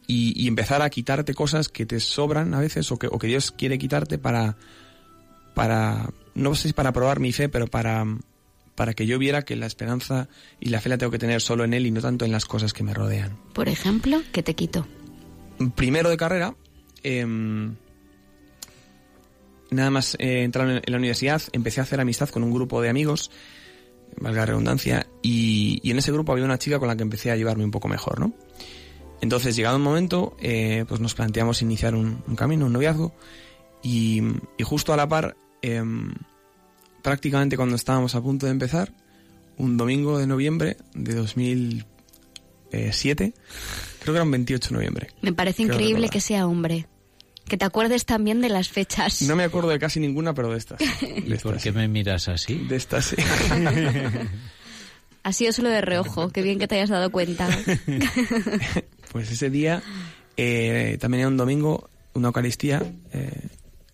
Y, y empezar a quitarte cosas que te sobran a veces o que, o que Dios quiere quitarte para, para, no sé si para probar mi fe, pero para, para que yo viera que la esperanza y la fe la tengo que tener solo en Él y no tanto en las cosas que me rodean Por ejemplo, ¿qué te quito? primero de carrera, em, nada más eh, entrar en la universidad, empecé a hacer amistad con un grupo de amigos, valga la redundancia, y, y en ese grupo había una chica con la que empecé a llevarme un poco mejor, ¿no? Entonces, llegado un momento, eh, pues nos planteamos iniciar un, un camino, un noviazgo, y, y justo a la par, em, prácticamente cuando estábamos a punto de empezar, un domingo de noviembre de 2007, creo que era un 28 de noviembre, Me parece increíble que sea hombre. Que te acuerdes también de las fechas. No me acuerdo de casi ninguna, pero de estas. ¿Y De por estas, qué sí. me miras así? De estas, sí. Ha sido solo de reojo. Qué bien que te hayas dado cuenta. Pues ese día, eh, también era un domingo, una Eucaristía, eh,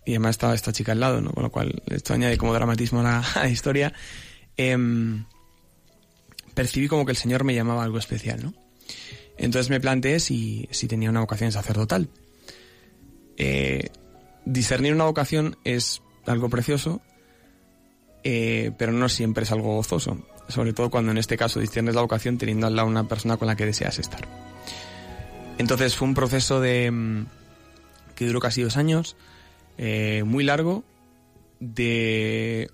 y además estaba esta chica al lado, ¿no? Con lo cual esto añade como dramatismo a la, a la historia. Em, percibí como que el Señor me llamaba a algo especial, ¿no? Entonces me planteé si, si tenía una vocación sacerdotal. Eh, discernir una vocación es algo precioso, eh, pero no siempre es algo gozoso. Sobre todo cuando en este caso discernes la vocación teniendo al lado una persona con la que deseas estar. Entonces fue un proceso de mm, que duró casi dos años, eh, muy largo, de,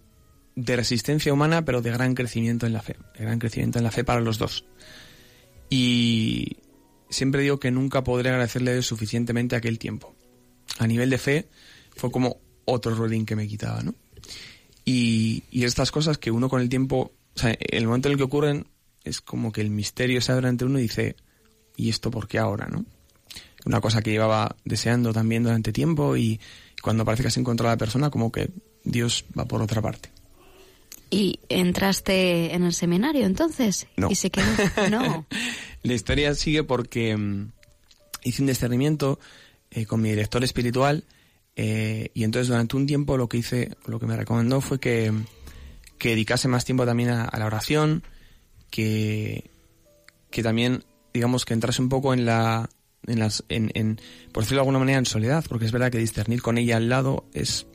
de resistencia humana, pero de gran crecimiento en la fe. De gran crecimiento en la fe para los dos. Y siempre digo que nunca podré agradecerle suficientemente aquel tiempo. A nivel de fe, fue como otro rolling que me quitaba, ¿no? Y, y estas cosas que uno con el tiempo, o sea, el momento en el que ocurren, es como que el misterio se abre ante uno y dice, ¿y esto por qué ahora, no? Una cosa que llevaba deseando también durante tiempo y cuando parece que has encontrado a la persona, como que Dios va por otra parte. ¿Y entraste en el seminario entonces? No. ¿Y se quedó? No. La historia sigue porque mm, hice un discernimiento eh, con mi director espiritual eh, y entonces durante un tiempo lo que hice, lo que me recomendó fue que, que dedicase más tiempo también a, a la oración, que, que también, digamos, que entrase un poco en la, en las, en, en, por decirlo de alguna manera, en soledad, porque es verdad que discernir con ella al lado es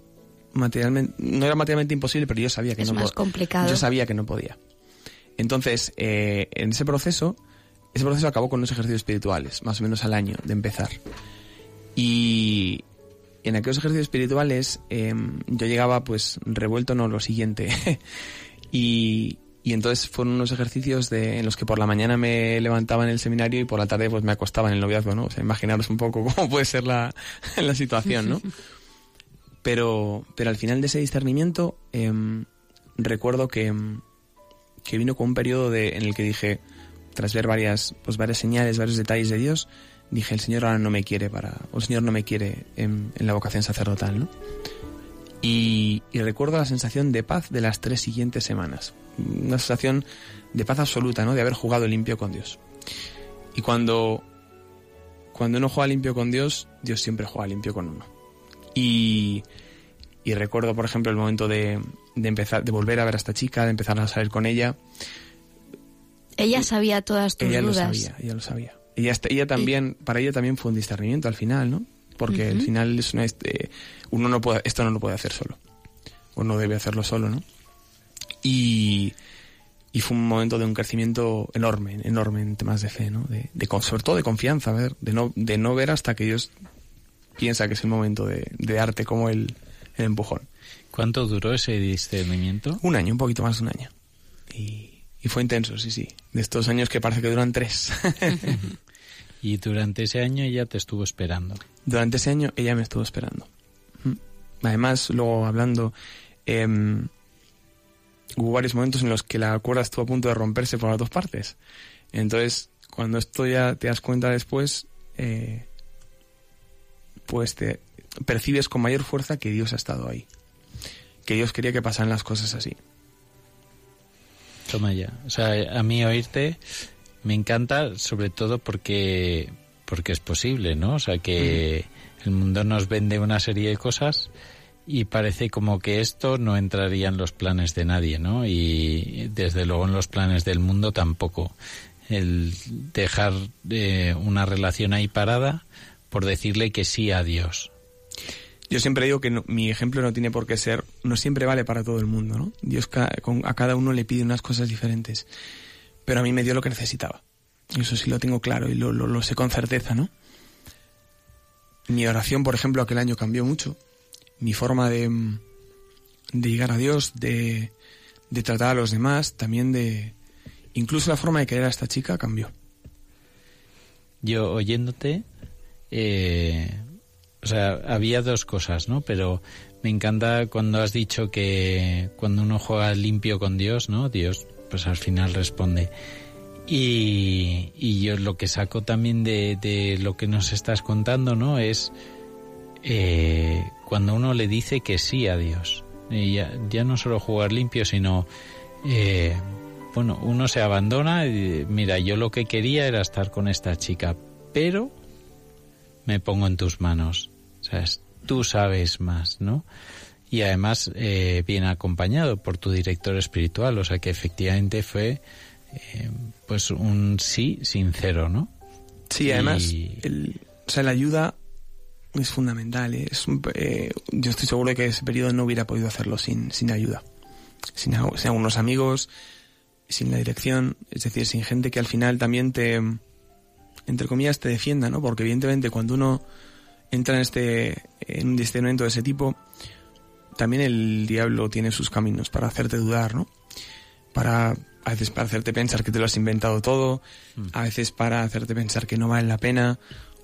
materialmente, no era materialmente imposible, pero yo sabía que Es no más complicado. Yo sabía que no podía. Entonces, eh, en ese proceso, ese proceso acabó con unos ejercicios espirituales, más o menos al año de empezar. Y en aquellos ejercicios espirituales eh, yo llegaba pues revuelto, no, lo siguiente. y, y entonces fueron unos ejercicios de, en los que por la mañana me levantaba en el seminario y por la tarde pues me acostaba en el noviazgo, ¿no? O sea, imaginaros un poco cómo puede ser la, la situación, ¿no? Pero, pero al final de ese discernimiento em, recuerdo que, em, que vino con un periodo de, en el que dije, tras ver varias, pues varias señales, varios detalles de Dios, dije, el Señor ahora no me quiere para, o el Señor no me quiere en, en la vocación sacerdotal, ¿no? Y, y recuerdo la sensación de paz de las tres siguientes semanas. Una sensación de paz absoluta, ¿no? De haber jugado limpio con Dios. Y cuando, cuando uno juega limpio con Dios, Dios siempre juega limpio con uno. Y, y recuerdo, por ejemplo, el momento de, de empezar, de volver a ver a esta chica, de empezar a salir con ella. Ella sabía todas tus ella dudas. lo sabía, ella lo sabía. Ella, est- ella también, para ella también fue un discernimiento al final, ¿no? Porque al final es una, este, uno no puede, esto no lo puede hacer solo. O no debe hacerlo solo, ¿no? Y, y fue un momento de un crecimiento enorme, enorme en temas de fe, ¿no? De, de con- sobre todo de confianza, a ver, de no, de no ver hasta que Dios piensa que es el momento de, de darte como el, el empujón. ¿Cuánto duró ese discernimiento? Un año, un poquito más de un año. Y, y fue intenso, sí, sí. De estos años que parece que duran tres. Y durante ese año ella te estuvo esperando. Durante ese año ella me estuvo esperando. Mm. Además, luego hablando, em, hubo varios momentos en los que la cuerda estuvo a punto de romperse por las dos partes. Entonces, cuando esto ya te das cuenta después, eh, pues te percibes con mayor fuerza que Dios ha estado ahí. Que Dios quería que pasaran las cosas así. Toma ya. O sea, a mí oírte me encanta, sobre todo porque, porque es posible, ¿no? O sea, que el mundo nos vende una serie de cosas y parece como que esto no entraría en los planes de nadie, ¿no? Y desde luego en los planes del mundo tampoco. El dejar eh, una relación ahí parada por decirle que sí a Dios. Yo siempre digo que no- mi ejemplo no tiene por qué ser, no siempre vale para todo el mundo, ¿no? Dios ca- con- a cada uno le pide unas cosas diferentes, pero a mí me dio lo que necesitaba. Eso sí lo tengo claro y lo, lo- sé con certeza, ¿no? Mi oración, por ejemplo, aquel año cambió mucho. Mi forma de, mm, de llegar a Dios, de, de tratar a los demás, también de... Incluso la forma de querer a esta chica cambió. Yo oyéndote, eh, o sea, había dos cosas, ¿no? Pero me encanta cuando has dicho que cuando uno juega limpio con Dios, ¿no? Dios, pues al final responde. Y, yo lo que saco también de, lo que nos estás contando, ¿no? Es eh, cuando uno le dice que sí a Dios. Ya, ya no solo jugar limpio, sino eh, bueno, uno se abandona y mira, yo lo que quería era estar con esta chica, pero me pongo en tus manos. O sea, es- tú sabes más, ¿no? Y además eh, bien acompañado por tu director espiritual, o sea que efectivamente fue eh, pues un sí sincero, ¿no? Sí, además, Y- el, o sea, la ayuda es fundamental. ¿eh? Es un eh, yo estoy seguro de que ese periodo no hubiera podido hacerlo sin, sin ayuda. Sin, sin algunos amigos, sin la dirección, es decir, sin gente que al final también te, entre comillas, te defienda, ¿no? Porque evidentemente cuando uno entra en este, en un discernimiento de ese tipo, también el diablo tiene sus caminos para hacerte dudar, ¿no? Para, a veces para hacerte pensar que te lo has inventado todo, a veces para hacerte pensar que no vale la pena,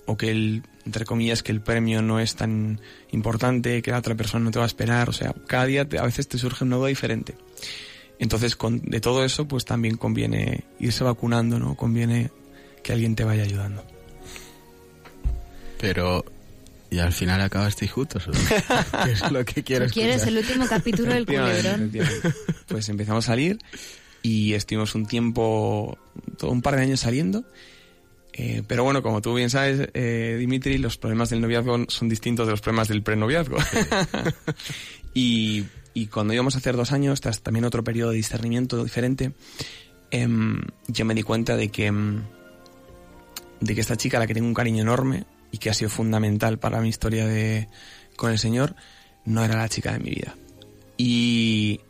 o que el, entre comillas, que el premio no es tan importante, que la otra persona no te va a esperar, o sea, cada día te- a veces te surge un nudo diferente. Entonces, con, de todo eso, pues también conviene irse vacunando, ¿no? Conviene que alguien te vaya ayudando. Pero, ¿y al final acabasteis juntos? ¿Qué es lo que quiero ¿Tú quieres escuchar? el último capítulo del culebrón? Pues empezamos a salir y estuvimos un tiempo, todo un par de años saliendo. Eh, pero bueno, como tú bien sabes, eh, Dimitri, los problemas del noviazgo son distintos de los problemas del prenoviazgo. y, y cuando íbamos a hacer dos años, tras también otro periodo de discernimiento diferente, em, yo me di cuenta de que, em, de que esta chica, a la que tengo un cariño enorme y que ha sido fundamental para mi historia de, con el Señor, no era la chica de mi vida. Y,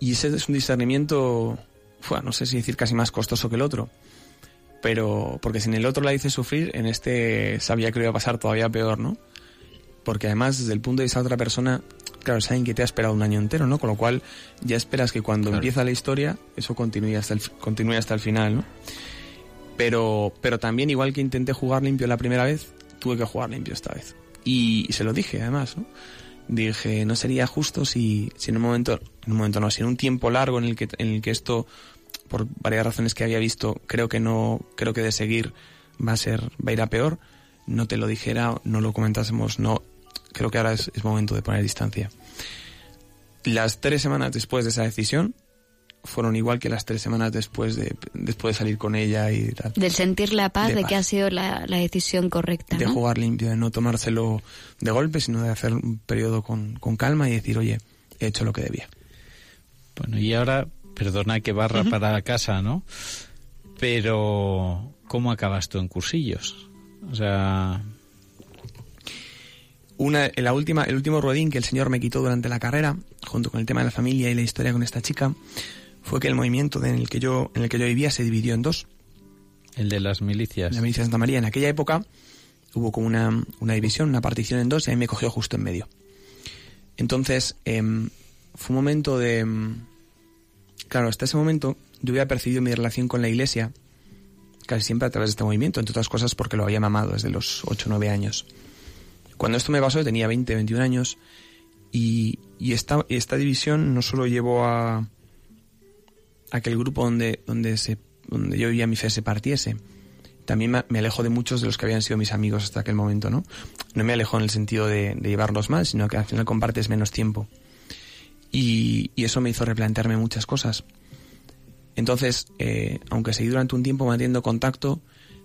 y ese es un discernimiento, no sé si decir casi más costoso que el otro. Pero, porque si en el otro la hice sufrir, en este sabía que lo iba a pasar todavía peor, ¿no? Porque además, desde el punto de vista de otra persona, claro, saben que te ha esperado un año entero, ¿no? Con lo cual, ya esperas que cuando Claro. empieza la historia, eso continúe hasta el, continúe hasta el final, ¿no? Pero, pero también, igual que intenté jugar limpio la primera vez, tuve que jugar limpio esta vez. Y, y se lo dije, además, ¿no? Dije, no sería justo si, si en un momento, en un momento no, si en un tiempo largo en el que, en el que esto, por varias razones que había visto, creo que no, creo que de seguir va a ser, va a ir a peor, no te lo dijera, no lo comentásemos, no, creo que ahora es, es momento de poner distancia. Las tres semanas después de esa decisión fueron igual que las tres semanas después de, después de salir con ella y tal. Del sentir la paz De de, paz. que ha sido la, la decisión correcta, de ¿no? jugar limpio, de no tomárselo de golpe, sino de hacer un periodo con, con calma y decir, oye, he hecho lo que debía. Bueno, y ahora, perdona que barra para casa, ¿no? Pero, ¿cómo acabas tú en cursillos? O sea, Una, en la última, el último ruedín que el Señor me quitó durante la carrera, junto con el tema de la familia y la historia con esta chica, fue que el movimiento en el que yo, en el que yo vivía se dividió en dos. el de las milicias. La milicia de Santa María en aquella época hubo como una, una división, una partición en dos y a mí me cogió justo en medio. Entonces, em, fue un momento de... em, claro, hasta ese momento yo había percibido mi relación con la iglesia casi siempre a través de este movimiento, entre otras cosas porque lo había mamado desde los 8 o 9 años. Cuando esto me pasó yo tenía 20, 21 años y, y esta, esta división no solo llevó a, a que el grupo donde, donde, se, donde yo vivía mi fe se partiese, también me, alejó de muchos de los que habían sido mis amigos hasta aquel momento, ¿no? No me alejó en el sentido de, llevarlos mal, sino que al final compartes menos tiempo. Y, y eso me hizo replantearme muchas cosas. Entonces, eh, aunque seguí durante un tiempo manteniendo contacto,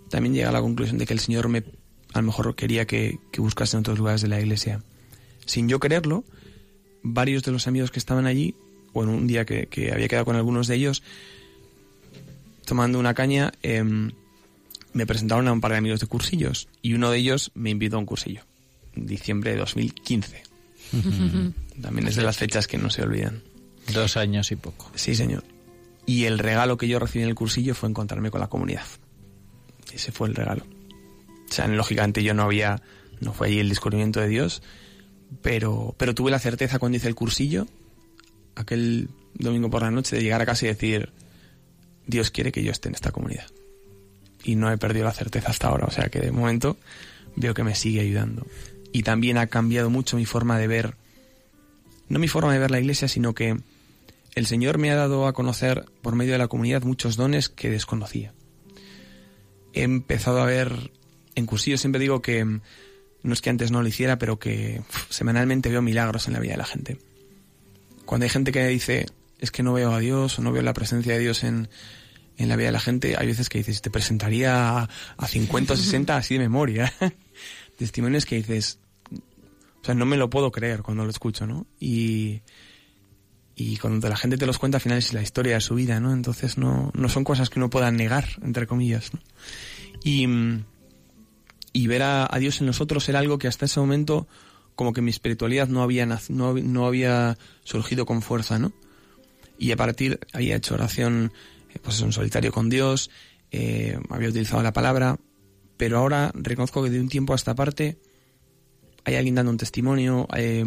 también llegué a la conclusión de que el Señor me, a lo mejor quería que, que buscase en otros lugares de la iglesia. Sin yo quererlo, varios de los amigos que estaban allí, o en un día que, que había quedado con algunos de ellos, tomando una caña, em, me presentaron a un par de amigos de cursillos y uno de ellos me invitó a un cursillo, en diciembre de 2015. También es de las fechas que no se olvidan. Dos años y poco. Sí, señor. Y el regalo que yo recibí en el cursillo fue encontrarme con la comunidad. Ese fue el regalo. O sea, lógicamente yo no había, no fue allí el descubrimiento de Dios, pero, pero tuve la certeza cuando hice el cursillo, aquel domingo por la noche, de llegar a casa y decir, Dios quiere que yo esté en esta comunidad. Y no he perdido la certeza hasta ahora, o sea que de momento veo que me sigue ayudando. Y también ha cambiado mucho mi forma de ver, no mi forma de ver la iglesia, sino que el Señor me ha dado a conocer por medio de la comunidad muchos dones que desconocía. He empezado a ver, en cursillo siempre digo que no es que antes no lo hiciera, pero que semanalmente veo milagros en la vida de la gente. Cuando hay gente que dice, es que no veo a Dios o no veo la presencia de Dios en, en la vida de la gente, hay veces que dices, te presentaría a, a 50 o 60 así de memoria. Testimonios que dices, o sea, no me lo puedo creer cuando lo escucho, ¿no? Y, y cuando la gente te los cuenta al final es la historia de su vida, ¿no? Entonces no, no son cosas que uno pueda negar, entre comillas, ¿no? Y, y ver a, a Dios en nosotros era algo que hasta ese momento como que mi espiritualidad no había, no, no había surgido con fuerza, ¿no? Y a partir había hecho oración eh, pues en solitario con Dios, eh, había utilizado la palabra, pero ahora reconozco que de un tiempo a esta parte hay alguien dando un testimonio, eh,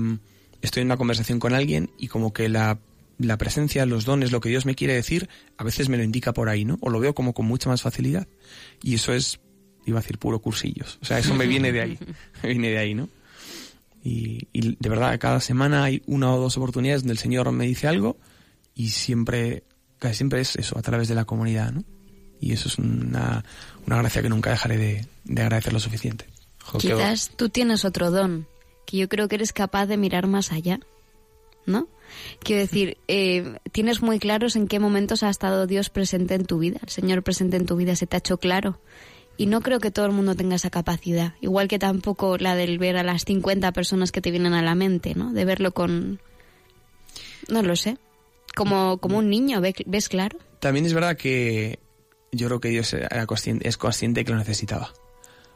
estoy en una conversación con alguien y como que la, la presencia, los dones, lo que Dios me quiere decir, a veces me lo indica por ahí, ¿no? O lo veo como con mucha más facilidad. Y eso es, iba a decir, puro cursillos. O sea, eso me viene de ahí, me viene de ahí, ¿no? Y, y de verdad, cada semana hay una o dos oportunidades donde el Señor me dice algo y siempre, casi siempre es eso, a través de la comunidad, ¿no? Y eso es una, una gracia que nunca dejaré de, de agradecer lo suficiente. Quizás tú tienes otro don, que yo creo que eres capaz de mirar más allá, ¿no? Quiero decir, eh, tienes muy claros en qué momentos ha estado Dios presente en tu vida, el Señor presente en tu vida, se te ha hecho claro. Y no creo que todo el mundo tenga esa capacidad, igual que tampoco la del ver a las 50 personas que te vienen a la mente, ¿no? De verlo con... No lo sé. Como, como un niño, ¿ve- ¿ves claro? También es verdad que yo creo que Dios era consciente, es consciente que lo necesitaba.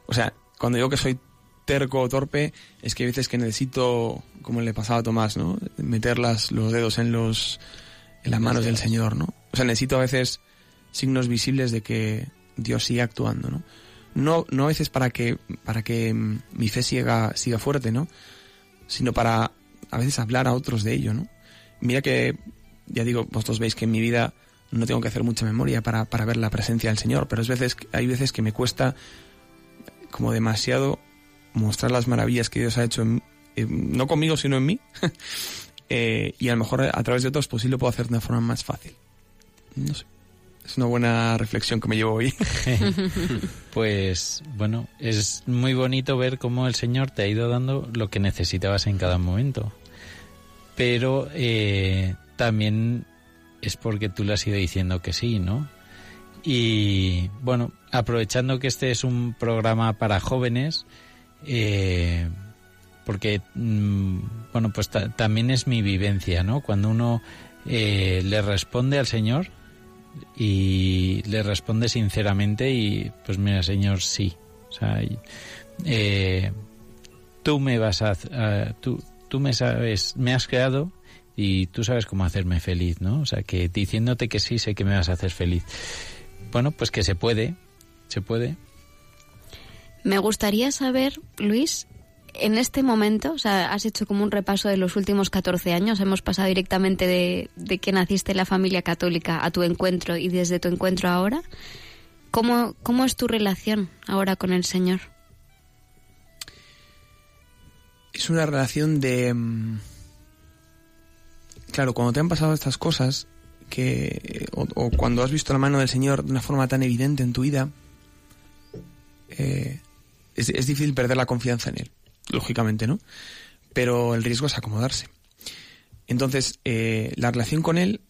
O sea, cuando digo que soy terco o torpe, es que hay veces que necesito, como le pasaba a Tomás, ¿no? Meter las, los dedos en los en las manos del Señor, ¿no? O sea, necesito a veces signos visibles de que Dios sigue actuando, ¿no? No, no a veces para que, para que mm, mi fe siga, siga fuerte, ¿no? Sino para a veces hablar a otros de ello, ¿no? Mira que, ya digo, vosotros veis que en mi vida no tengo que hacer mucha memoria para, para ver la presencia del Señor, pero es veces, hay veces que me cuesta como demasiado mostrar las maravillas que Dios ha hecho, en- no conmigo, sino en mí. Eh, y a lo mejor a través de otros, pues sí lo puedo hacer de una forma más fácil. No sé. Es una buena reflexión que me llevo hoy. Pues bueno, es muy bonito ver cómo el Señor te ha ido dando lo que necesitabas en cada momento. Pero eh, también es porque tú le has ido diciendo que sí, ¿no? Y bueno, aprovechando que este es un programa para jóvenes, eh, porque mm, bueno, pues ta- también es mi vivencia, ¿no? Cuando uno eh, le responde al Señor, y le responde sinceramente y pues mira señor sí. O sea eh, tú me vas a- tú tú me sabes me has creado y tú sabes cómo hacerme feliz no o sea que diciéndote que sí sé que me vas a hacer feliz. Bueno pues que se puede se puede. Me gustaría saber, Luis, en este momento, o sea, has hecho como un repaso de los últimos 14 años, hemos pasado directamente de, de que naciste en la familia católica a tu encuentro y desde tu encuentro ahora. ¿Cómo, ¿Cómo es tu relación ahora con el Señor? es una relación de... mm, Claro, cuando te han pasado estas cosas, que o, cuando has visto la mano del Señor de una forma tan evidente en tu vida, eh, es difícil perder la confianza en Él, lógicamente, ¿no? Pero el riesgo es acomodarse. Entonces, eh, la relación con Él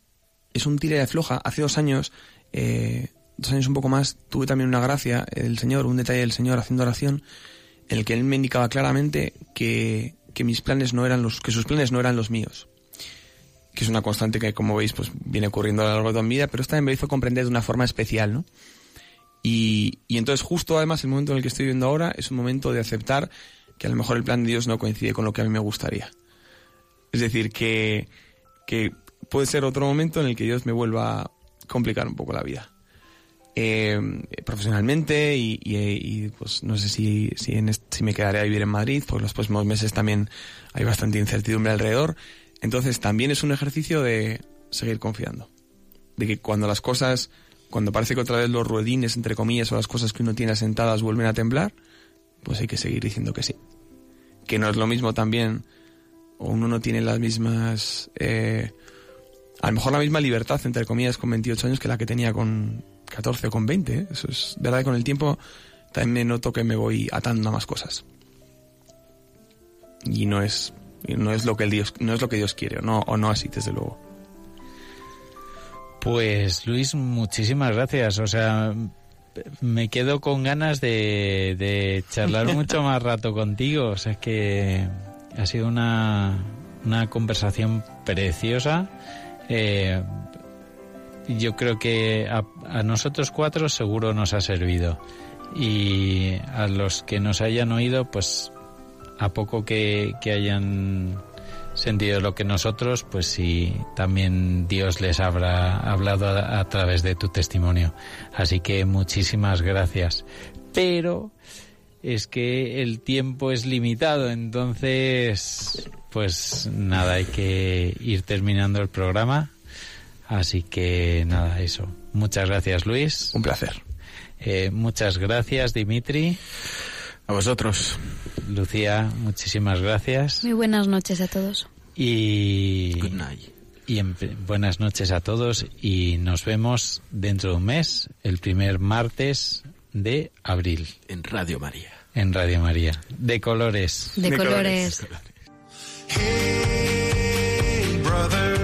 es un tira y afloja. Hace dos años, eh, dos años un poco más, tuve también una gracia del Señor, un detalle del Señor haciendo oración, en el que Él me indicaba claramente que, que mis planes no eran los, que sus planes no eran los míos. Que es una constante que, como veis, pues viene ocurriendo a lo largo de toda mi vida, pero esta me hizo comprender de una forma especial, ¿no? Y, y entonces justo además el momento en el que estoy viviendo ahora es un momento de aceptar que a lo mejor el plan de Dios no coincide con lo que a mí me gustaría. Es decir, que, que puede ser otro momento en el que Dios me vuelva a complicar un poco la vida. Eh, profesionalmente y, pues no sé si, si me quedaré a vivir en Madrid, porque los próximos meses también hay bastante incertidumbre alrededor. Entonces también es un ejercicio de seguir confiando. De que cuando las cosas, cuando parece que otra vez los ruedines, entre comillas, o las cosas que uno tiene asentadas vuelven a temblar, pues hay que seguir diciendo que sí. Que no es lo mismo también, o uno no tiene las mismas, eh, a lo mejor la misma libertad, entre comillas, con 28 años que la que tenía con 14 o con 20. ¿eh? Eso es verdad que con el tiempo también me noto que me voy atando a más cosas. Y no es, no es lo que el Dios, no es lo que Dios quiere, no, o no así, desde luego. Pues Luis, muchísimas gracias. O sea, me quedo con ganas de, de charlar mucho más rato contigo. O sea, es que ha sido una, una conversación preciosa. Eh, yo creo que a, a nosotros cuatro seguro nos ha servido. Y a los que nos hayan oído, pues a poco que, que hayan sentido lo que nosotros, pues sí, también Dios les habrá hablado a, a través de tu testimonio. Así que muchísimas gracias. Pero es que el tiempo es limitado, entonces, pues nada, hay que ir terminando el programa. Así que nada, eso. Muchas gracias, Luis. Un placer. Eh, muchas gracias, Dimitri. A vosotros. Lucía, muchísimas gracias. Muy buenas noches a todos. Y, Good night. y en- buenas noches a todos y nos vemos dentro de un mes, el primer martes de abril, En Radio María. en Radio María. De colores. De, De colores. colores. Hey, brother,